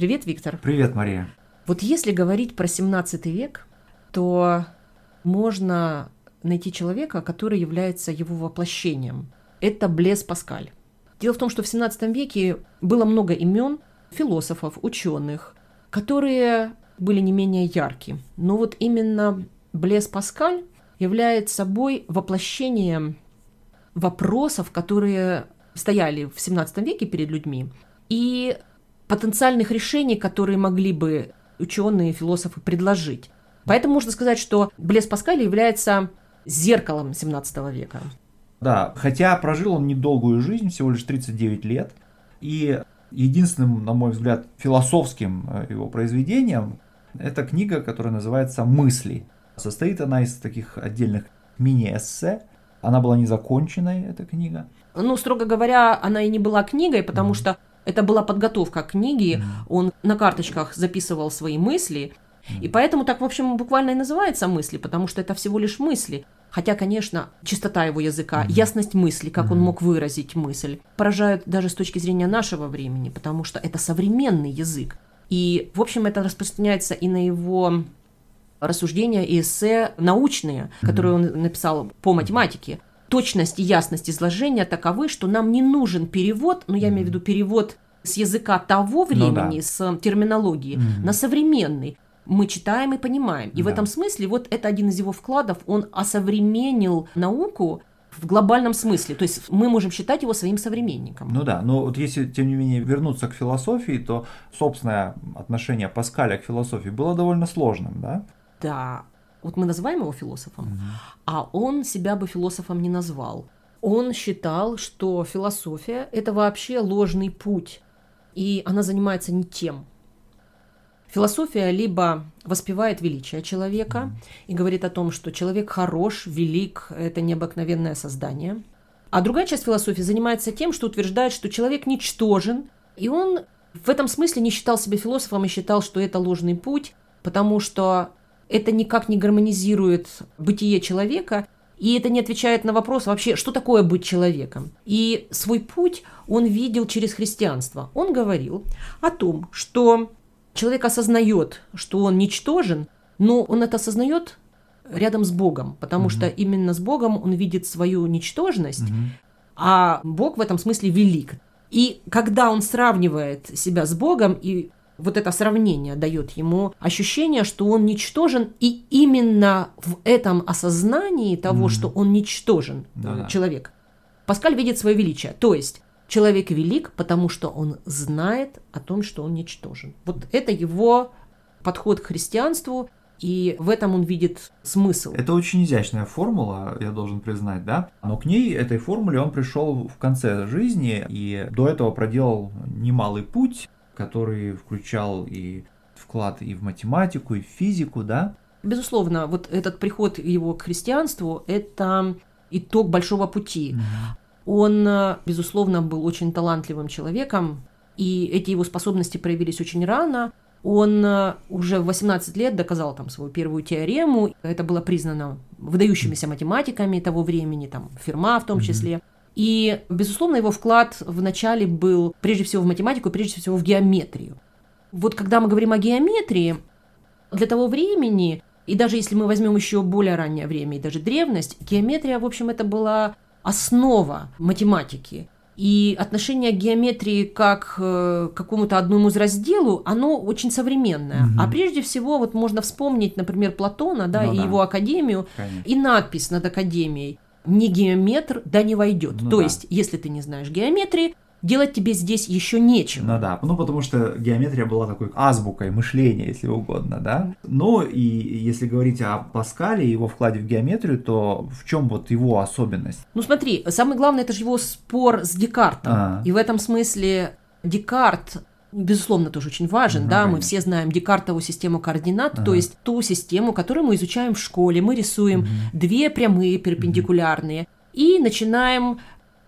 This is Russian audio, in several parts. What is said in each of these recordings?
Привет, Виктор. Привет, Мария. Вот если говорить про 17 век, то можно найти человека, который является его воплощением. Это Блес Паскаль. Дело в том, что в 17 веке было много имен философов, ученых, которые были не менее яркие. Но вот именно Блес Паскаль является собой воплощением вопросов, которые стояли в 17 веке перед людьми, и потенциальных решений, которые могли бы ученые, философы предложить. Поэтому можно сказать, что Блес Паскаль является зеркалом 17 века. Да, хотя прожил он недолгую жизнь, всего лишь 39 лет, и единственным, на мой взгляд, философским э, его произведением это книга, которая называется «Мысли». Состоит она из таких отдельных мини-эссе. Она была незаконченной, эта книга. Ну, строго говоря, она и не была книгой, потому mm-hmm. что это была подготовка к книге. Mm-hmm. Он на карточках записывал свои мысли. Mm-hmm. И поэтому так, в общем, буквально и называется мысли, потому что это всего лишь мысли. Хотя, конечно, чистота его языка, mm-hmm. ясность мысли, как mm-hmm. он мог выразить мысль, поражают даже с точки зрения нашего времени, потому что это современный язык. И, в общем, это распространяется и на его рассуждения и эссе научные, которые он написал по математике. Точность и ясность изложения таковы, что нам не нужен перевод, но я имею в виду перевод с языка того времени, ну, да. с терминологии, mm-hmm. на современный. Мы читаем и понимаем. И да. в этом смысле вот это один из его вкладов. Он осовременил науку в глобальном смысле. То есть мы можем считать его своим современником. Ну да, но вот если, тем не менее, вернуться к философии, то собственное отношение Паскаля к философии было довольно сложным, да? Да. Вот мы называем его философом, угу. а он себя бы философом не назвал. Он считал, что философия – это вообще ложный путь, и она занимается не тем. Философия либо воспевает величие человека и говорит о том, что человек хорош, велик, это необыкновенное создание. А другая часть философии занимается тем, что утверждает, что человек ничтожен, и он в этом смысле не считал себя философом и считал, что это ложный путь, потому что это никак не гармонизирует бытие человека, и это не отвечает на вопрос вообще, что такое быть человеком. И свой путь он видел через христианство. Он говорил о том, что человек осознает, что он ничтожен, но он это осознает рядом с Богом, потому угу. что именно с Богом он видит свою ничтожность, угу. а Бог в этом смысле велик. И когда он сравнивает себя с Богом, и вот это сравнение дает ему ощущение, что он ничтожен, и именно в этом осознании того, угу. что он ничтожен, да. человек, Паскаль видит свое величие. То есть Человек велик, потому что он знает о том, что он ничтожен. Вот это его подход к христианству, и в этом он видит смысл. Это очень изящная формула, я должен признать, да. Но к ней, этой формуле, он пришел в конце жизни и до этого проделал немалый путь, который включал и вклад и в математику, и в физику, да. Безусловно, вот этот приход его к христианству – это итог большого пути. Он, э, безусловно, был очень талантливым человеком, и эти его способности проявились очень рано. Он э, уже в 18 лет доказал там свою первую теорему. Это было признано выдающимися математиками того времени, там Ферма в том числе. И, безусловно, его вклад в начале был прежде всего в математику, прежде всего в геометрию. Вот когда мы говорим о геометрии, для того времени, и даже если мы возьмем еще более раннее время, и даже древность, геометрия, в общем, это была основа математики. И отношение к геометрии как э, к какому-то одному из разделу, оно очень современное. Угу. А прежде всего, вот можно вспомнить, например, Платона, да, ну, и да. его академию, Конечно. и надпись над академией «Не геометр, да не войдет». Ну, То да. есть, если ты не знаешь геометрии, делать тебе здесь еще нечего. Ну да, ну потому что геометрия была такой азбукой мышления, если угодно, да. Но и если говорить о Паскале и его вкладе в геометрию, то в чем вот его особенность? Ну смотри, самое главное это же его спор с Декартом. А. И в этом смысле Декарт безусловно, тоже очень важен, да, мы все знаем Декартову систему координат, ага. то есть ту систему, которую мы изучаем в школе, мы рисуем угу. две прямые перпендикулярные, и начинаем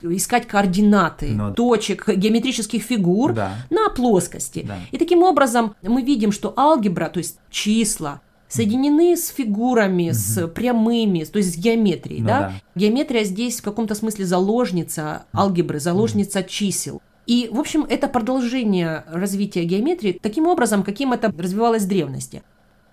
искать координаты Но... Ну точек, геометрических фигур да. на плоскости. Да. И таким образом мы видим, что алгебра, то есть числа, соединены с фигурами, угу. с прямыми, то есть с геометрией. Ну, да? Да. Геометрия здесь в каком-то смысле заложница алгебры, заложница угу. чисел. И, в общем, это продолжение развития геометрии таким образом, каким это развивалось в древности.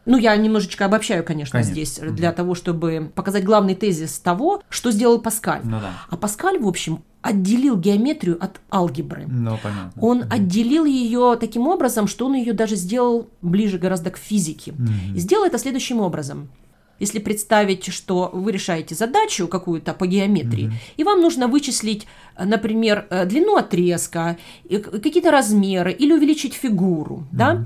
Ну, я немножечко обобщаю, конечно, Конечно. здесь, для того, чтобы показать главный тезис того, что сделал Паскаль. Ну да. А Паскаль, в общем, отделил геометрию от алгебры. Ну, понятно. Он отделил ее таким образом, что он ее даже сделал ближе гораздо к физике. Мгм. И сделал это следующим образом. Если представить, что вы решаете задачу какую-то по геометрии, и вам нужно вычислить, э, например, э, длину отрезка, какие-то размеры или увеличить фигуру, да?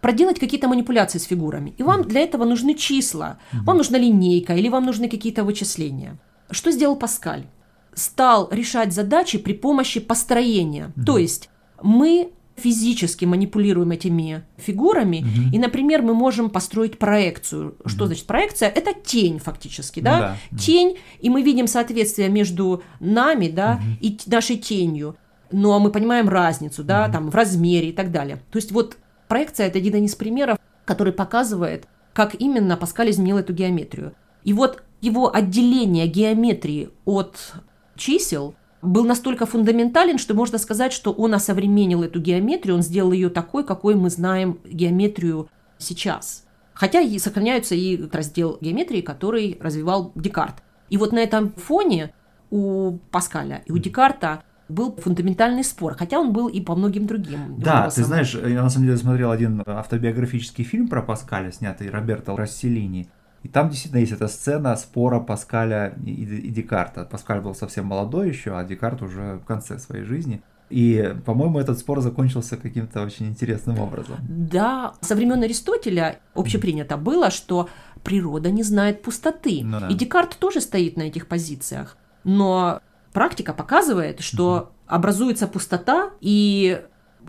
проделать какие-то манипуляции с фигурами. И вам для этого нужны числа, вам нужна линейка или вам нужны какие-то вычисления. Что сделал Паскаль? Стал решать задачи при помощи построения. То есть мы физически манипулируем этими фигурами, и, например, мы можем построить проекцию. Что значит проекция? Это тень фактически, Ну да? да, да. Тень, и мы видим соответствие между нами, да, и т- нашей тенью. Но мы понимаем разницу, да, там в размере и так далее. То есть вот проекция это один из примеров, который показывает, как именно Паскаль изменил эту геометрию. И вот его отделение геометрии от чисел был настолько фундаментален, что можно сказать, что он осовременил эту геометрию, он сделал ее такой, какой мы знаем геометрию сейчас. Хотя и сохраняются и раздел геометрии, который развивал Декарт. И вот на этом фоне у Паскаля и у Декарта был фундаментальный спор, хотя он был и по многим другим. Да, ты знаешь, я на самом деле смотрел один автобиографический фильм про Паскаля, снятый Роберто Расселини. И там действительно есть эта сцена спора Паскаля и, и Декарта. Паскаль был совсем молодой еще, а Декарт уже в конце своей жизни. И, по-моему, этот спор закончился каким-то очень интересным образом. Да, со времен Аристотеля общепринято было, что природа не знает пустоты. Ну да. И Декарт тоже стоит на этих позициях. Но практика показывает, что образуется пустота, и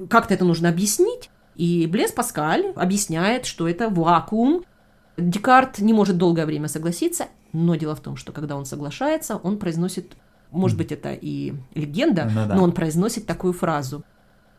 как-то это нужно объяснить. И Блес Паскаль объясняет, что это вакуум. Декарт не может долгое время согласиться, но дело в том, что когда он соглашается, он произносит, может быть, это и легенда, Ну да. но он произносит такую фразу.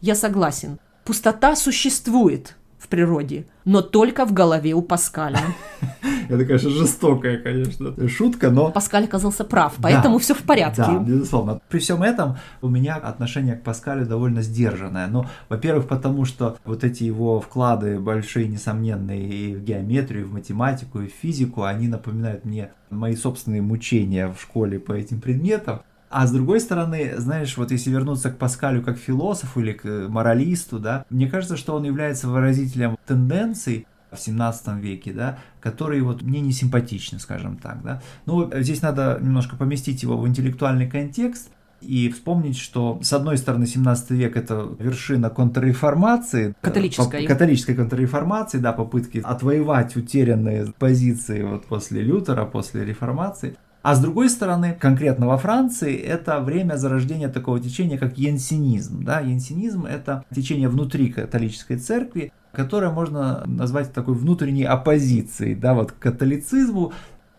Я согласен. Пустота существует в природе, но только в голове у Паскаля. Это, конечно, жестокая, конечно, шутка, но Паскаль оказался прав, поэтому Да, все в порядке. Да, безусловно. При всем этом у меня отношение к Паскалю довольно сдержанное. Ну, во-первых, потому что вот эти его вклады большие, несомненные и в геометрию, и в математику, и в физику, они напоминают мне мои собственные мучения в школе по этим предметам. А с другой стороны, знаешь, вот если вернуться к Паскалю как философу или к моралисту, да, мне кажется, что он является выразителем тенденций в 17 веке, да, которые вот мне не симпатичны, скажем так, да. Ну, здесь надо немножко поместить его в интеллектуальный контекст и вспомнить, что с одной стороны 17 век это вершина контрреформации, Католической. э, поп- католической контрреформации, да, попытки отвоевать утерянные позиции вот после Лютера, после реформации. А с другой стороны, конкретно во Франции, это время зарождения такого течения, как янсенизм. Да? Янсенизм – это течение внутри католической церкви, которое можно назвать такой внутренней оппозицией да, вот, к католицизму,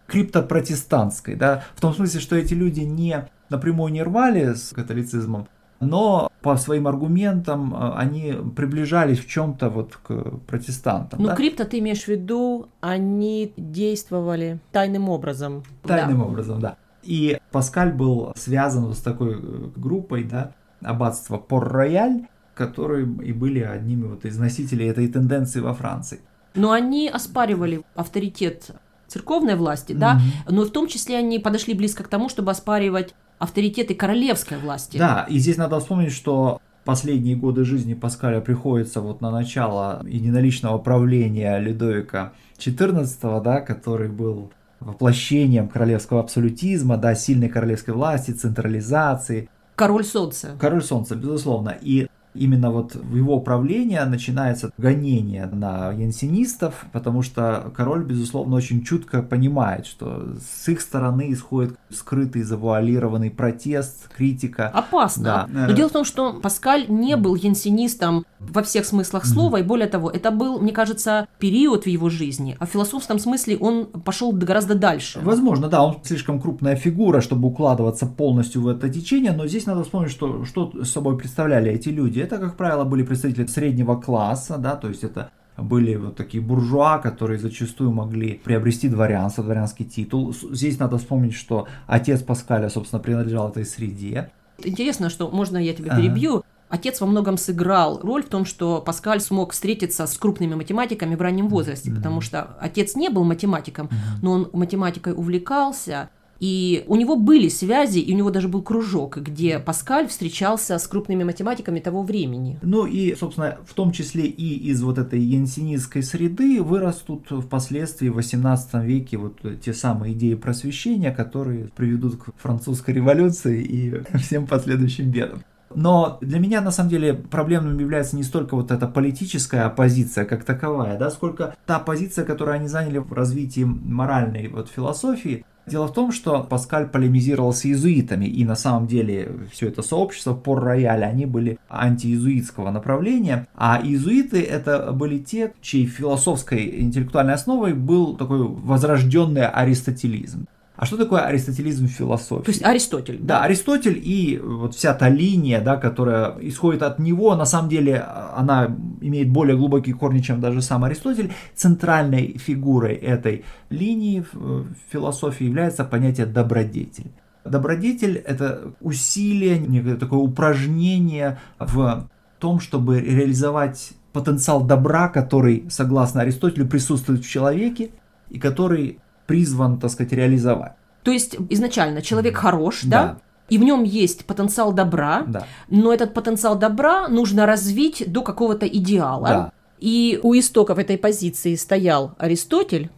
криптопротестантской. Да? В том смысле, что эти люди не напрямую не рвали с католицизмом, но по своим аргументам э, они приближались в чем-то вот к протестантам. Ну, да? крипто ты имеешь в виду, они действовали тайным образом. Тайным Да. образом, да. И Паскаль был связан с такой э, группой, да, аббатство Пор-Рояль, которые и были одними вот из носителей этой тенденции во Франции. Но они оспаривали авторитет церковной власти, да, Мгм. но в том числе они подошли близко к тому, чтобы оспаривать авторитеты королевской власти. Да, и здесь надо вспомнить, что последние годы жизни Паскаля приходится вот на начало единоличного правления Людовика XIV, да, который был воплощением королевского абсолютизма, да, сильной королевской власти, централизации, Король солнца. Король Солнца, безусловно. И именно вот в его правление начинается гонение на янсенистов, потому что король, безусловно, очень чутко понимает, что с их стороны исходит скрытый, завуалированный протест, критика. Опасно. Да. Но дело в том, что Паскаль не был янсенистом во всех смыслах слова, и более того, это был, мне кажется, период в его жизни, а в философском смысле он пошел гораздо дальше. Возможно, да, он слишком крупная фигура, чтобы укладываться полностью в это течение, но здесь надо вспомнить, что, что собой представляли эти люди. Это, как правило, были представители среднего класса, да, то есть это были вот такие буржуа, которые зачастую могли приобрести дворянство, дворянский титул. Здесь надо вспомнить, что отец Паскаля, собственно, принадлежал этой среде. Интересно, что можно я тебя Ага. перебью. Отец во многом сыграл роль в том, что Паскаль смог встретиться с крупными математиками в раннем возрасте, mm-hmm. потому что отец не был математиком, mm-hmm. но он математикой увлекался, и у него были связи, и у него даже был кружок, где Паскаль встречался с крупными математиками того времени. Ну и, собственно, в том числе и из вот этой янсинистской среды вырастут впоследствии в 18 веке вот те самые идеи просвещения, которые приведут к французской революции и всем последующим бедам. Но для меня, на самом деле, проблемным является не столько вот эта политическая оппозиция как таковая, да, сколько та позиция, которую они заняли в развитии моральной вот философии, Дело в том, что Паскаль полемизировал с иезуитами, и на самом деле все это сообщество пор рояля, они были антииезуитского направления, а иезуиты это были те, чьей философской интеллектуальной основой был такой возрожденный аристотелизм. А что такое аристотелизм в философии? То есть Аристотель. Да, да Аристотель и вот вся та линия, да, которая исходит от него, на самом деле она имеет более глубокие корни, чем даже сам Аристотель. Центральной фигурой этой линии в философии является понятие добродетель. Добродетель – это усилие, некое такое упражнение в том, чтобы реализовать потенциал добра, который, согласно Аристотелю, присутствует в человеке и который призван, так сказать, реализовать. То есть изначально человек хорош, да? да? И в нем есть потенциал добра, да. но этот потенциал добра нужно развить до какого-то идеала. Да. И у истоков этой позиции стоял Аристотель,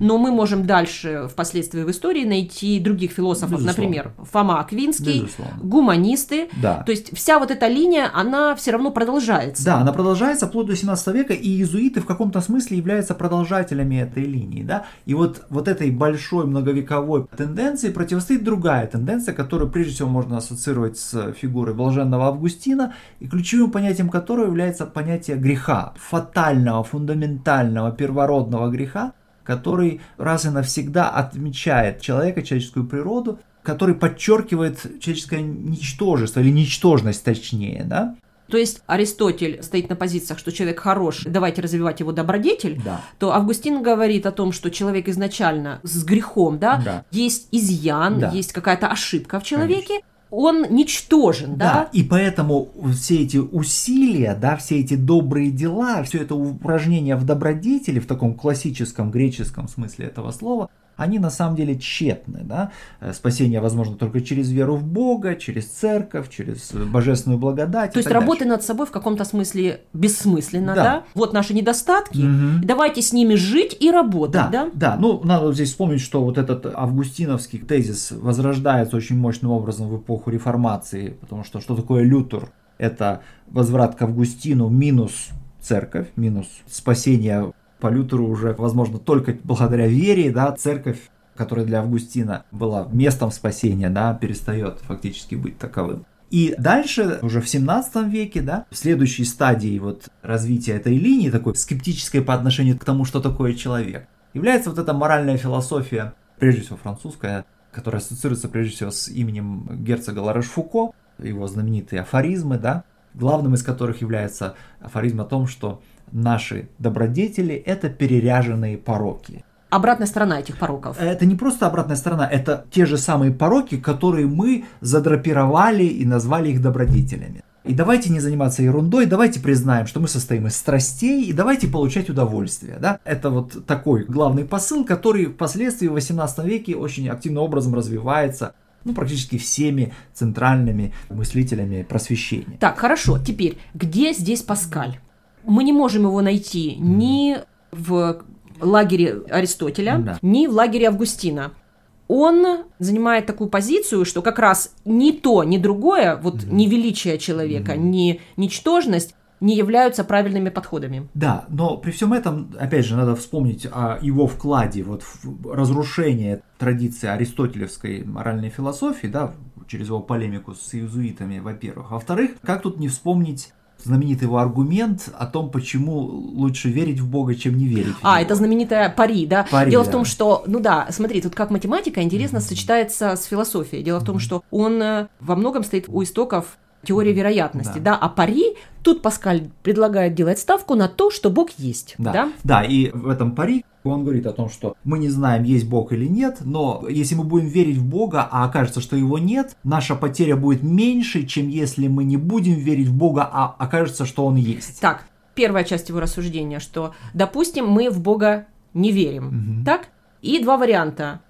но мы можем дальше впоследствии в истории найти других философов, Безусловно. например, Фома Аквинский, Безусловно. гуманисты. Да. То есть вся вот эта линия, она все равно продолжается. Да, она продолжается вплоть до 17 века, и иезуиты в каком-то смысле являются продолжателями этой линии. Да? И вот, вот этой большой многовековой тенденции противостоит другая тенденция, которую прежде всего можно ассоциировать с фигурой блаженного Августина, и ключевым понятием которого является понятие греха, фатального, фундаментального, первородного греха, который раз и навсегда отмечает человека, человеческую природу, который подчеркивает человеческое ничтожество или ничтожность точнее, да? То есть Аристотель стоит на позициях, что человек хорош, давайте развивать его добродетель, да. то Августин говорит о том, что человек изначально с грехом, да, да. есть изъян, да. есть какая-то ошибка в человеке, Конечно он ничтожен, да? Да, и поэтому все эти усилия, да, все эти добрые дела, все это упражнение в добродетели, в таком классическом греческом смысле этого слова, они на самом деле тщетны. Да? Э, спасение возможно только через веру в Бога, через церковь, через божественную благодать. То есть работа дальше. над собой в каком-то смысле бессмысленно, да? да? Вот наши недостатки, угу. давайте с ними жить и работать, да? Да, да. Ну, надо здесь вспомнить, что вот этот августиновский тезис возрождается очень мощным образом в эпоху реформации, потому что что такое Лютер? Это возврат к Августину минус церковь, минус спасение по Лютеру уже, возможно, только благодаря вере, да, церковь, которая для Августина была местом спасения, да, перестает фактически быть таковым. И дальше, уже в 17 веке, да, в следующей стадии вот развития этой линии, такой скептической по отношению к тому, что такое человек, является вот эта моральная философия, прежде всего французская, которая ассоциируется прежде всего с именем герцога Ларош-Фуко, его знаменитые афоризмы, да, главным из которых является афоризм о том, что наши добродетели – это переряженные пороки. Обратная сторона этих пороков. Это не просто обратная сторона, это те же самые пороки, которые мы задрапировали и назвали их добродетелями. И давайте не заниматься ерундой, давайте признаем, что мы состоим из страстей, и давайте получать удовольствие. Да? Это вот такой главный посыл, который впоследствии в 18 веке очень активным образом развивается ну, практически всеми центральными мыслителями просвещения. Так, хорошо. Теперь, где здесь Паскаль? Мы не можем его найти ни в лагере Аристотеля, да. ни в лагере Августина. Он занимает такую позицию, что как раз ни то, ни другое, вот mm-hmm. ни величие человека, mm-hmm. ни ничтожность не являются правильными подходами. Да, но при всем этом, опять же, надо вспомнить о его вкладе вот в разрушение традиции аристотелевской моральной философии, да, через его полемику с иезуитами, во-первых. Во-вторых, как тут не вспомнить знаменитый его аргумент о том, почему лучше верить в Бога, чем не верить. А, это знаменитая пари, да? Пари, Дело да. в том, что, ну да, смотри, тут как математика интересно mm-hmm. сочетается с философией. Дело в том, что он э, во многом стоит у истоков теории вероятности, да. да, а пари, тут Паскаль предлагает делать ставку на то, что Бог есть, да, да, да и в этом пари Он говорит о том, что мы не знаем, есть Бог или нет, но если мы будем верить в Бога, а окажется, что его нет, наша потеря будет меньше, чем если мы не будем верить в Бога, а окажется, что он есть. Так, первая часть его рассуждения, что, допустим, мы в Бога не верим, угу. так? И два варианта.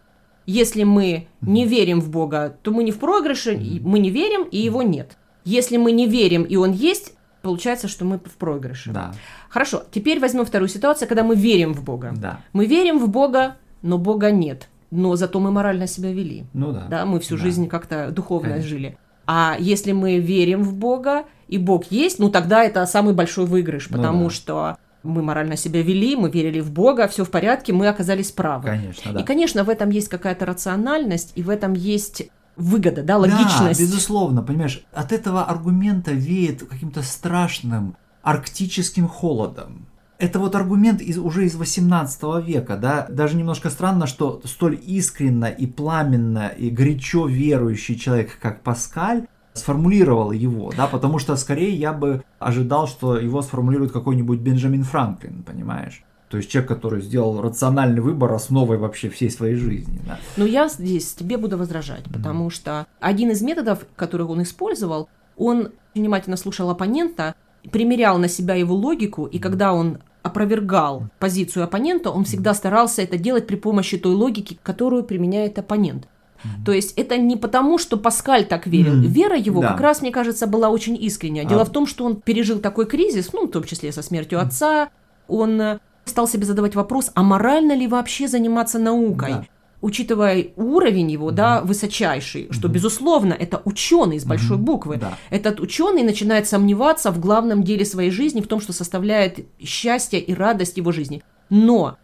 Если мы не верим в Бога, то мы не в проигрыше, мы не верим, и его нет. Если мы не верим, и он есть, получается, что мы в проигрыше. Да. Хорошо, теперь возьмем вторую ситуацию, когда мы верим в Бога. Да. Мы верим в Бога, но Бога нет. Но зато мы морально себя вели. Ну да. Да, мы всю да. жизнь как-то духовно Конечно. жили. А если мы верим в Бога, и Бог есть, ну тогда это самый большой выигрыш, ну потому ну, да. что мы морально себя вели, мы верили в Бога, все в порядке, мы оказались правы. Конечно, да. И, конечно, в этом есть какая-то рациональность, и в этом есть выгода, да, логичность. Да, безусловно, понимаешь, от этого аргумента веет каким-то страшным арктическим холодом. Это вот аргумент из, уже из 18 века, да, даже немножко странно, что столь искренно и пламенно и горячо верующий человек, как Паскаль, сформулировал его, да, потому что скорее я бы ожидал, что его сформулирует какой-нибудь Бенджамин Франклин, понимаешь? То есть человек, который сделал рациональный выбор основой вообще всей своей жизни. Да. Но я здесь тебе буду возражать, потому mm-hmm. что один из методов, которых он использовал, он внимательно слушал оппонента, примерял на себя его логику, и когда он опровергал позицию оппонента, он всегда старался это делать при помощи той логики, которую применяет оппонент. Mm-hmm. То есть это не потому, что Паскаль так верил. Mm-hmm. Вера его да. как раз, мне кажется, была очень искренняя. Дело а... в том, что он пережил такой кризис, ну, в том числе со смертью mm-hmm. отца. Он стал себе задавать вопрос, а морально ли вообще заниматься наукой? Да. Учитывая уровень его, mm-hmm. да, высочайший, что, mm-hmm. безусловно, это ученый с большой mm-hmm. буквы. Да. Этот ученый начинает сомневаться в главном деле своей жизни, в том, что составляет счастье и радость его жизни. Но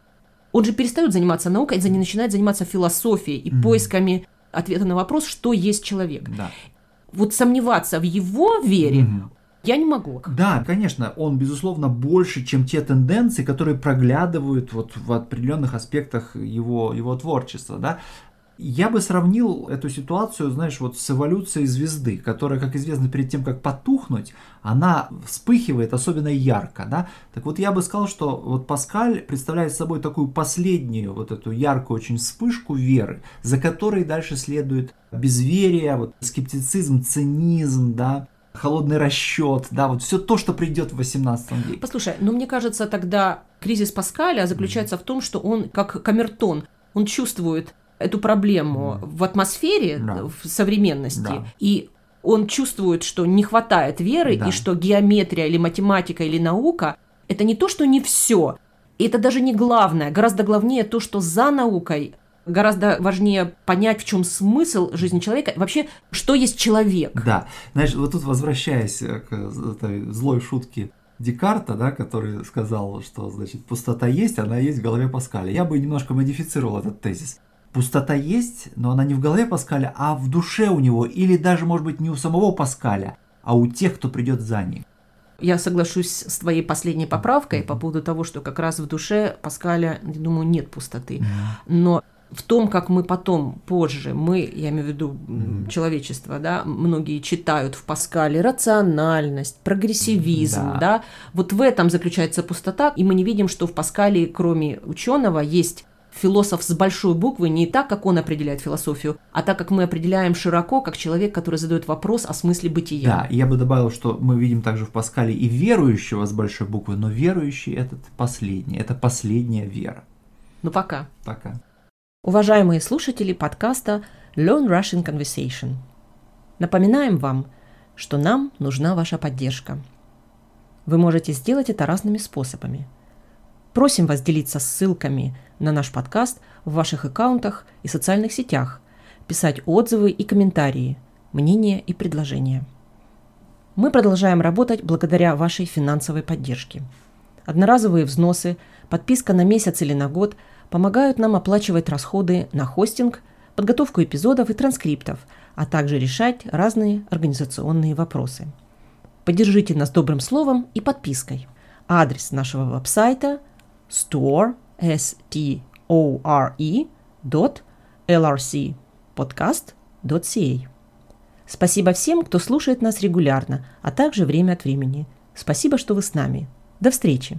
он же перестает заниматься наукой, и начинает заниматься философией и mm-hmm. поисками ответа на вопрос, что есть человек. Да. Вот сомневаться в его вере mm-hmm. Я не могу. Да, конечно, он, безусловно, больше, чем те тенденции, которые проглядывают вот в определенных аспектах его, его творчества, да. Я бы сравнил эту ситуацию, знаешь, вот с эволюцией звезды, которая, как известно, перед тем, как потухнуть, она вспыхивает особенно ярко, да. Так вот, я бы сказал, что вот Паскаль представляет собой такую последнюю вот эту яркую очень вспышку веры, за которой дальше следует безверие, вот скептицизм, цинизм, да, холодный расчет, да, вот все то, что придет в 18 веке. Послушай, ну мне кажется, тогда кризис Паскаля заключается mm-hmm. в том, что он, как камертон, он чувствует эту проблему mm-hmm. в атмосфере, да. в современности, да. и он чувствует, что не хватает веры, да. и что геометрия или математика или наука – это не то, что не все, это даже не главное, гораздо главнее то, что за наукой гораздо важнее понять, в чем смысл жизни человека, вообще, что есть человек. Да, знаешь, вот тут возвращаясь к этой злой шутке Декарта, да, который сказал, что, значит, пустота есть, она есть в голове Паскаля. Я бы немножко модифицировал этот тезис. Пустота есть, но она не в голове Паскаля, а в душе у него, или даже, может быть, не у самого Паскаля, а у тех, кто придет за ним. Я соглашусь с твоей последней поправкой по поводу того, что как раз в душе Паскаля, думаю, нет пустоты. Но в том, как мы потом, позже, мы, я имею в виду mm-hmm. человечество, да, многие читают в Паскале рациональность, прогрессивизм, да. да, вот в этом заключается пустота, и мы не видим, что в Паскале, кроме ученого, есть философ с большой буквы не так, как он определяет философию, а так, как мы определяем широко, как человек, который задает вопрос о смысле бытия. Да, я бы добавил, что мы видим также в Паскале и верующего с большой буквы, но верующий этот последний, это последняя вера. Ну пока. Пока. Уважаемые слушатели подкаста Learn Russian Conversation. Напоминаем вам, что нам нужна ваша поддержка. Вы можете сделать это разными способами. Просим вас делиться ссылками на наш подкаст в ваших аккаунтах и социальных сетях, писать отзывы и комментарии, мнения и предложения. Мы продолжаем работать благодаря вашей финансовой поддержке. Одноразовые взносы, подписка на месяц или на год – помогают нам оплачивать расходы на хостинг, подготовку эпизодов и транскриптов, а также решать разные организационные вопросы. Поддержите нас добрым словом и подпиской. Адрес нашего веб-сайта store, s t o r -E, dot lrcpodcast.ca. Спасибо всем, кто слушает нас регулярно, а также время от времени. Спасибо, что вы с нами. До встречи!